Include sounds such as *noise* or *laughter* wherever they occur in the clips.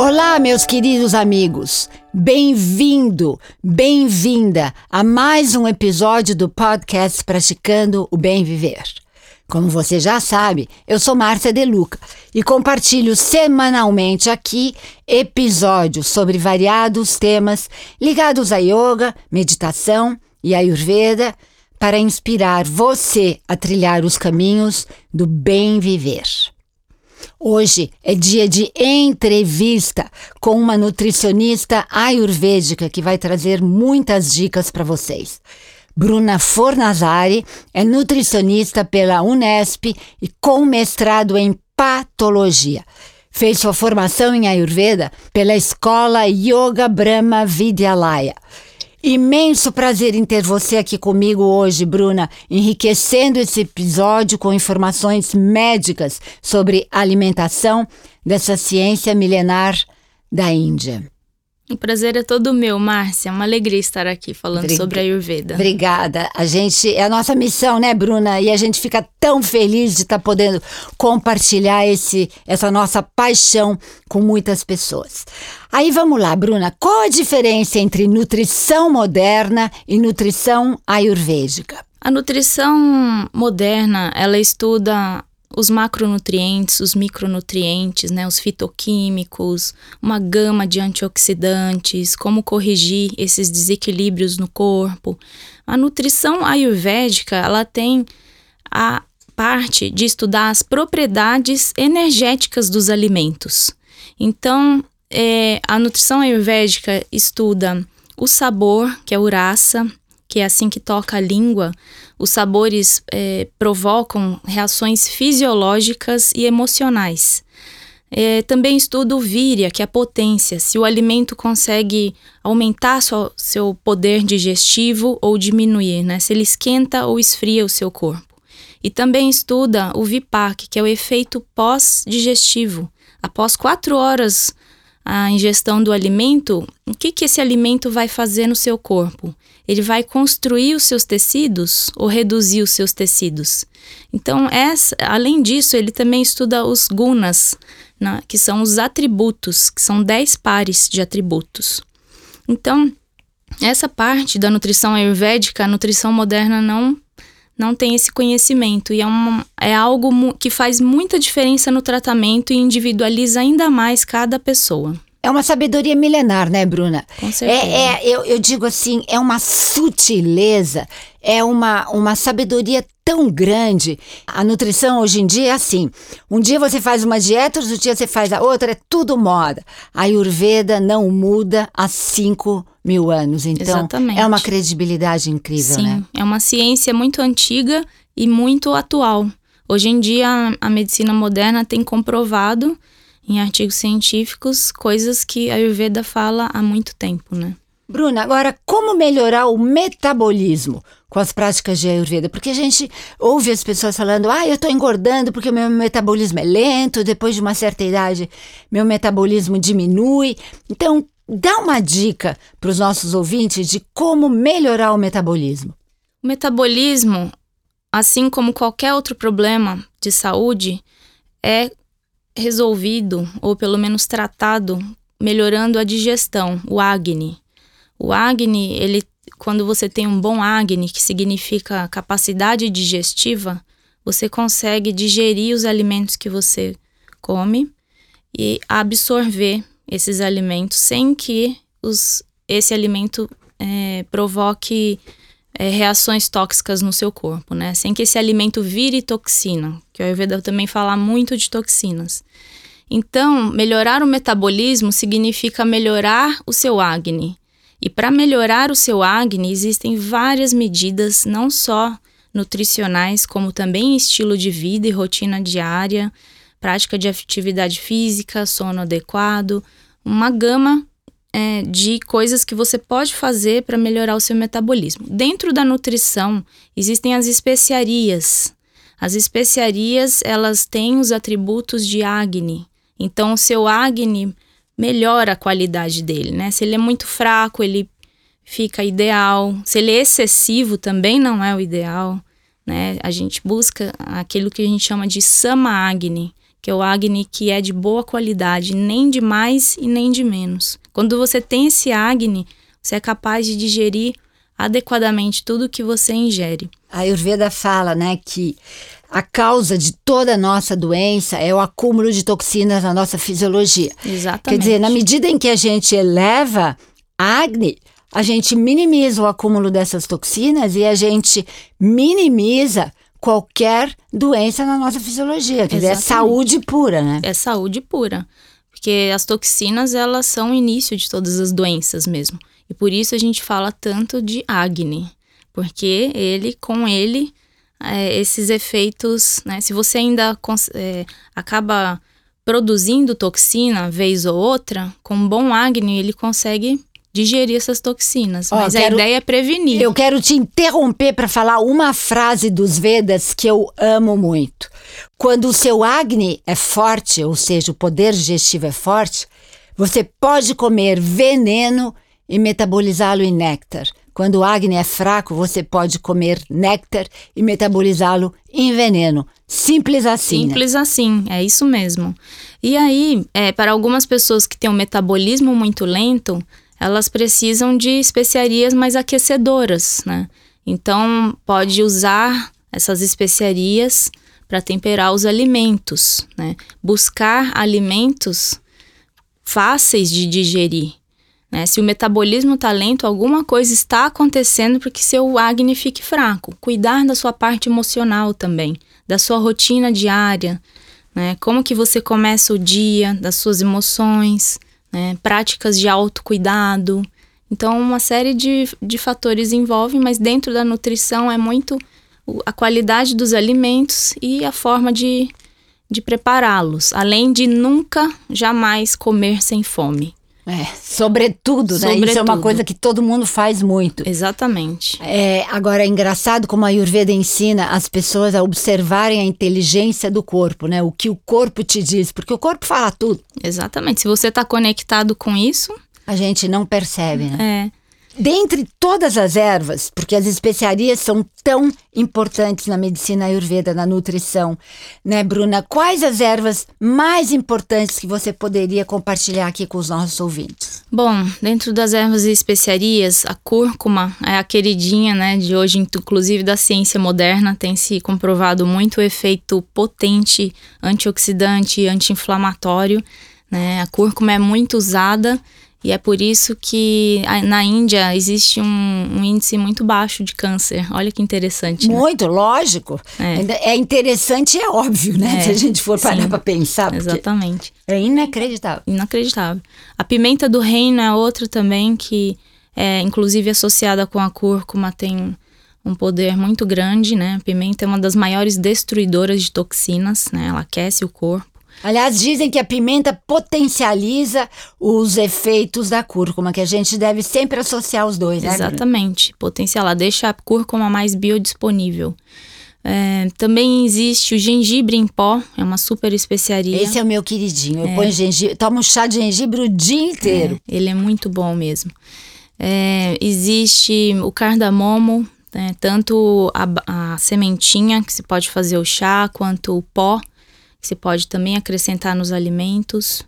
Olá, meus queridos amigos. Bem-vindo, bem-vinda a mais um episódio do podcast Praticando o Bem Viver. Como você já sabe, eu sou Márcia Deluca e compartilho semanalmente aqui episódios sobre variados temas ligados a yoga, meditação e ayurveda para inspirar você a trilhar os caminhos do bem viver. Hoje é dia de entrevista com uma nutricionista ayurvédica que vai trazer muitas dicas para vocês. Bruna Fornazari é nutricionista pela Unesp e com mestrado em patologia. Fez sua formação em Ayurveda pela escola Yoga Brahma Vidyalaya. Imenso prazer em ter você aqui comigo hoje, Bruna, enriquecendo esse episódio com informações médicas sobre alimentação dessa ciência milenar da Índia. O prazer é todo meu, Márcia. É uma alegria estar aqui falando Brig sobre a Ayurveda. Obrigada. A gente é a nossa missão, né, Bruna? E a gente fica tão feliz de estar tá podendo compartilhar esse essa nossa paixão com muitas pessoas. Aí vamos lá, Bruna. Qual a diferença entre nutrição moderna e nutrição ayurvédica? A nutrição moderna, ela estuda os macronutrientes, os micronutrientes, né, os fitoquímicos, uma gama de antioxidantes, como corrigir esses desequilíbrios no corpo. A nutrição ayurvédica, ela tem a parte de estudar as propriedades energéticas dos alimentos. Então, é, a nutrição ayurvédica estuda o sabor, que é urasa, que é assim que toca a língua, os sabores é, provocam reações fisiológicas e emocionais. É, também estudo o víria, que é a potência, se o alimento consegue aumentar sua, seu poder digestivo ou diminuir, né? se ele esquenta ou esfria o seu corpo. E também estuda o VIPAC, que é o efeito pós-digestivo. Após quatro horas a ingestão do alimento, o que, que esse alimento vai fazer no seu corpo? Ele vai construir os seus tecidos ou reduzir os seus tecidos? Então, essa, além disso, ele também estuda os gunas, né, que são os atributos, que são 10 pares de atributos. Então, essa parte da nutrição ayurvédica, a nutrição moderna não não tem esse conhecimento e é, uma, é algo que faz muita diferença no tratamento e individualiza ainda mais cada pessoa. É uma sabedoria milenar, né, Bruna? Com certeza. É, é eu, eu digo assim, é uma sutileza, é uma, uma sabedoria tão grande. A nutrição hoje em dia é assim: um dia você faz uma dieta, outro dia você faz a outra, é tudo moda. A Ayurveda não muda há cinco mil anos. Então, Exatamente. é uma credibilidade incrível, Sim, né? É uma ciência muito antiga e muito atual. Hoje em dia, a medicina moderna tem comprovado em artigos científicos coisas que a Ayurveda fala há muito tempo, né? Bruna, agora como melhorar o metabolismo com as práticas de Ayurveda? Porque a gente ouve as pessoas falando, ah, eu estou engordando porque o meu metabolismo é lento, depois de uma certa idade meu metabolismo diminui. Então, dá uma dica para os nossos ouvintes de como melhorar o metabolismo. O metabolismo, assim como qualquer outro problema de saúde, é resolvido ou pelo menos tratado melhorando a digestão, o Agni. O Agni, ele quando você tem um bom Agni, que significa capacidade digestiva, você consegue digerir os alimentos que você come e absorver esses alimentos sem que os, esse alimento é, provoque é, reações tóxicas no seu corpo, né? Sem que esse alimento vire toxina, que o Ayurveda também fala muito de toxinas. Então, melhorar o metabolismo significa melhorar o seu Agni. E para melhorar o seu Agni, existem várias medidas, não só nutricionais, como também estilo de vida e rotina diária, prática de atividade física, sono adequado, uma gama é, de coisas que você pode fazer para melhorar o seu metabolismo. Dentro da nutrição existem as especiarias. As especiarias elas têm os atributos de Agni. Então o seu Agni melhora a qualidade dele, né? Se ele é muito fraco, ele fica ideal. Se ele é excessivo, também não é o ideal, né? A gente busca aquilo que a gente chama de Sama Agni, que é o Agni que é de boa qualidade, nem de mais e nem de menos. Quando você tem esse Agni, você é capaz de digerir adequadamente tudo que você ingere. A Ayurveda fala, né, que a causa de toda a nossa doença é o acúmulo de toxinas na nossa fisiologia. Exatamente. Quer dizer, na medida em que a gente eleva Agni, a gente minimiza o acúmulo dessas toxinas e a gente minimiza qualquer doença na nossa fisiologia. Quer dizer, é saúde pura, né? É saúde pura. Porque as toxinas, elas são o início de todas as doenças mesmo. E por isso a gente fala tanto de Agni. Porque ele, com ele, é, esses efeitos, né? Se você ainda é, acaba produzindo toxina vez ou outra, com um bom Agni, ele consegue digerir essas toxinas. Mas quero, a ideia é prevenir. Eu quero te interromper para falar uma frase dos Vedas que eu amo muito. Quando o seu Agni é forte, ou seja, o poder digestivo é forte, você pode comer veneno e metabolizá-lo em néctar. Quando o Agni é fraco, você pode comer néctar e metabolizá-lo em veneno. Simples assim. Né? Simples né? assim, é isso mesmo. E aí, é, para algumas pessoas que têm um metabolismo muito lento, elas precisam de especiarias mais aquecedoras, né? Então, pode usar essas especiarias para temperar os alimentos, né? Buscar alimentos fáceis de digerir. Né? Se o metabolismo está lento, alguma coisa está acontecendo porque seu Agni fique fraco. Cuidar da sua parte emocional também, da sua rotina diária, né? Como que você começa o dia, das suas emoções, né? práticas de autocuidado. Então, uma série de, de fatores envolvem, mas dentro da nutrição é muito a qualidade dos alimentos e a forma de, de prepará-los, além de nunca, jamais comer sem fome. É, sobretudo, né? Sobretudo. Isso é uma coisa que todo mundo faz muito. Exatamente. É, agora, é engraçado como a Ayurveda ensina as pessoas a observarem a inteligência do corpo, né? O que o corpo te diz, porque o corpo fala tudo. Exatamente. Se você está conectado com isso... A gente não percebe, né? É. Dentre todas as ervas, porque as especiarias são tão importantes na medicina ayurveda, na nutrição, né, Bruna? Quais as ervas mais importantes que você poderia compartilhar aqui com os nossos ouvintes? Bom, dentro das ervas e especiarias, a cúrcuma é a queridinha, né, de hoje, inclusive da ciência moderna, tem se comprovado muito o efeito potente antioxidante anti-inflamatório, né? A cúrcuma é muito usada e é por isso que na Índia existe um, um índice muito baixo de câncer. Olha que interessante. Né? Muito, lógico. É. é. interessante e é óbvio, né? É, Se a gente for parar para pensar. Exatamente. É inacreditável. Inacreditável. A pimenta do reino é outra também que é inclusive associada com a cúrcuma, tem um poder muito grande, né? A pimenta é uma das maiores destruidoras de toxinas, né? Ela aquece o corpo. Aliás, dizem que a pimenta potencializa os efeitos da cúrcuma, que a gente deve sempre associar os dois, né? Exatamente. Potencial, deixa a cúrcuma mais biodisponível. É, também existe o gengibre em pó, é uma super especiaria. Esse é o meu queridinho. Eu é. ponho gengibre, tomo chá de gengibre o dia inteiro. É, ele é muito bom mesmo. É, existe o cardamomo, né, tanto a, a sementinha que se pode fazer o chá, quanto o pó se pode também acrescentar nos alimentos,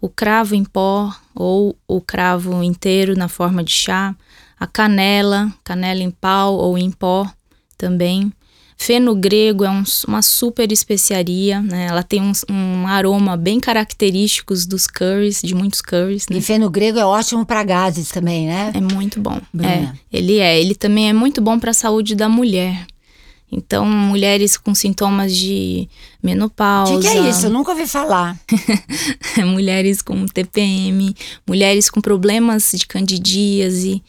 o cravo em pó ou o cravo inteiro na forma de chá, a canela, canela em pau ou em pó também. Feno grego é um, uma super especiaria, né? Ela tem um, um, aroma bem característico dos curries, de muitos curries. Né? E feno grego é ótimo para gases também, né? É muito bom. É, ele é. Ele também é muito bom para a saúde da mulher. Então, mulheres com sintomas de menopausa. O que, que, é isso? Eu nunca ouvi falar. *laughs* mulheres com TPM, mulheres com problemas de candidíase,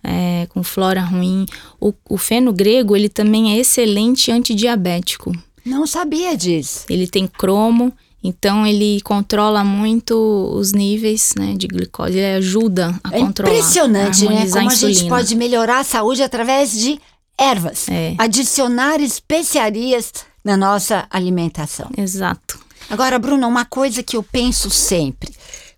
é, com flora ruim. O, o feno grego, ele também é excelente antidiabético. Não sabia disso. Ele tem cromo, então ele controla muito os níveis né, de glicose, ele ajuda a é controlar. Impressionante, né? Como a, a gente pode melhorar a saúde através de ervas, é. adicionar especiarias na nossa alimentação. Exato. Agora, Bruna, uma coisa que eu penso sempre.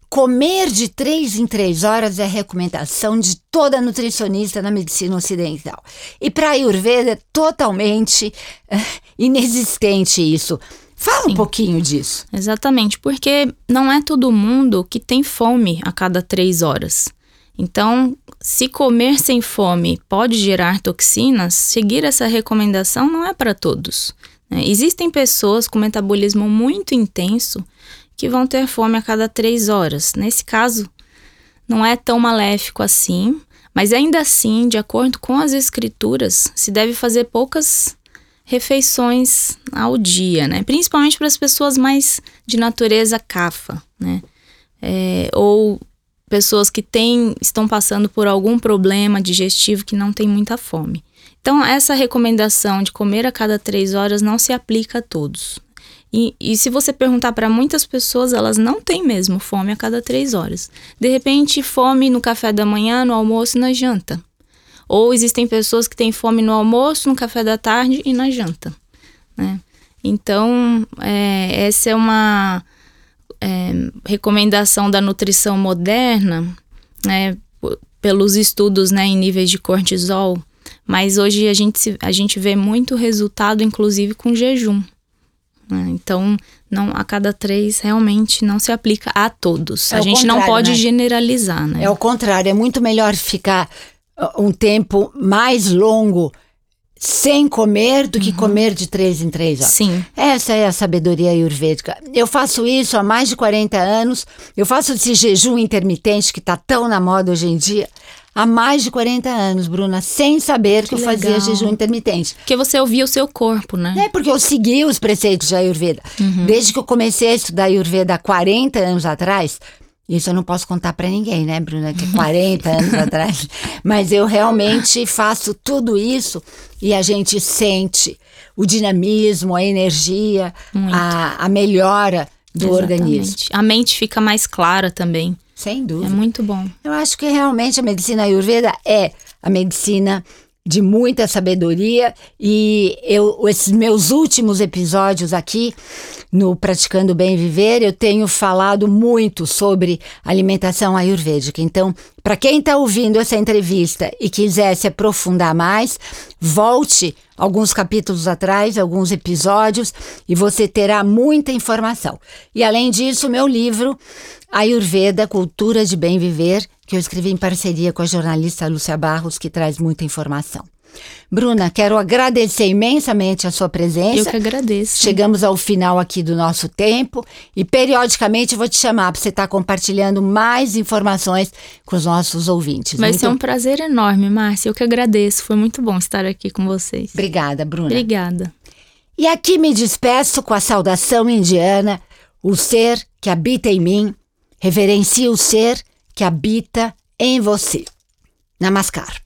Comer de três em três horas é recomendação de toda nutricionista na medicina ocidental. E para a Ayurveda é totalmente uh, inexistente isso. Fala Sim. um pouquinho disso. Exatamente, porque não é todo mundo que tem fome a cada três horas. Então, se comer sem fome pode gerar toxinas, seguir essa recomendação não é para todos. né? Existem pessoas com metabolismo muito intenso que vão ter fome a cada três horas. Nesse caso, não é tão maléfico assim, mas ainda assim, de acordo com as escrituras, se deve fazer poucas refeições ao dia, né? Principalmente para as pessoas mais de natureza cafa, né? É, ou pessoas que têm, estão passando por algum problema digestivo que não tem muita fome. Então, essa recomendação de comer a cada três horas não se aplica a todos. E, e se você perguntar para muitas pessoas, elas não têm mesmo fome a cada três horas. De repente, fome no café da manhã, no almoço e na janta. Ou existem pessoas que têm fome no almoço, no café da tarde e na janta. Né? Então, é, essa é uma é, recomendação da nutrição moderna, né, pelos estudos né, em níveis de cortisol, mas hoje a gente, a gente vê muito resultado, inclusive com jejum. né? Então, não a cada três realmente não se aplica a todos. É a gente não pode né? generalizar, né? É o contrário, é muito melhor ficar uh, um tempo mais longo sem comer do que comer de três em três horas. Sim. Essa é a sabedoria ayurvédica. Eu faço isso há mais de 40 anos. Eu faço esse jejum intermitente que está tão na moda hoje em dia há mais de 40 anos, Bruna, sem saber que, Que eu fazia legal. jejum intermitente. Porque você ouvia o seu corpo, né? É porque eu segui os preceitos de Ayurveda. Desde que eu comecei a estudar Ayurveda há 40 anos atrás, isso eu não posso contar pra ninguém, né, Bruna? Que é 40 anos *laughs* atrás. Mas eu realmente faço tudo isso e a gente sente o dinamismo, a energia, a, a melhora do organismo. Exatamente. A mente fica mais clara também. Sem É dúvida. muito bom. Eu acho que realmente a medicina ayurveda é a medicina de muita sabedoria e eu esses meus últimos episódios aqui no Praticando Bem Viver, eu tenho falado muito sobre alimentação ayurvédica. Então, para quem está ouvindo essa entrevista e quiser se aprofundar mais, volte alguns capítulos atrás, alguns episódios, e você terá muita informação. E além disso, meu livro Ayurveda, Cultura de Bem Viver, que eu escrevi em parceria com a jornalista Lúcia Barros, que traz muita informação. Bruna, quero agradecer imensamente a sua presença. Eu que agradeço. Chegamos ao final aqui do nosso tempo e periodicamente vou te chamar para você estar compartilhando mais informações com os nossos ouvintes. Vai Muito ser um prazer enorme, Márcia. Eu que agradeço. Foi muito bom estar aqui com vocês. Obrigada, Bruna. Obrigada. E aqui me despeço com a saudação indiana: o ser que habita em mim reverencia o ser que habita em você. Namaskar.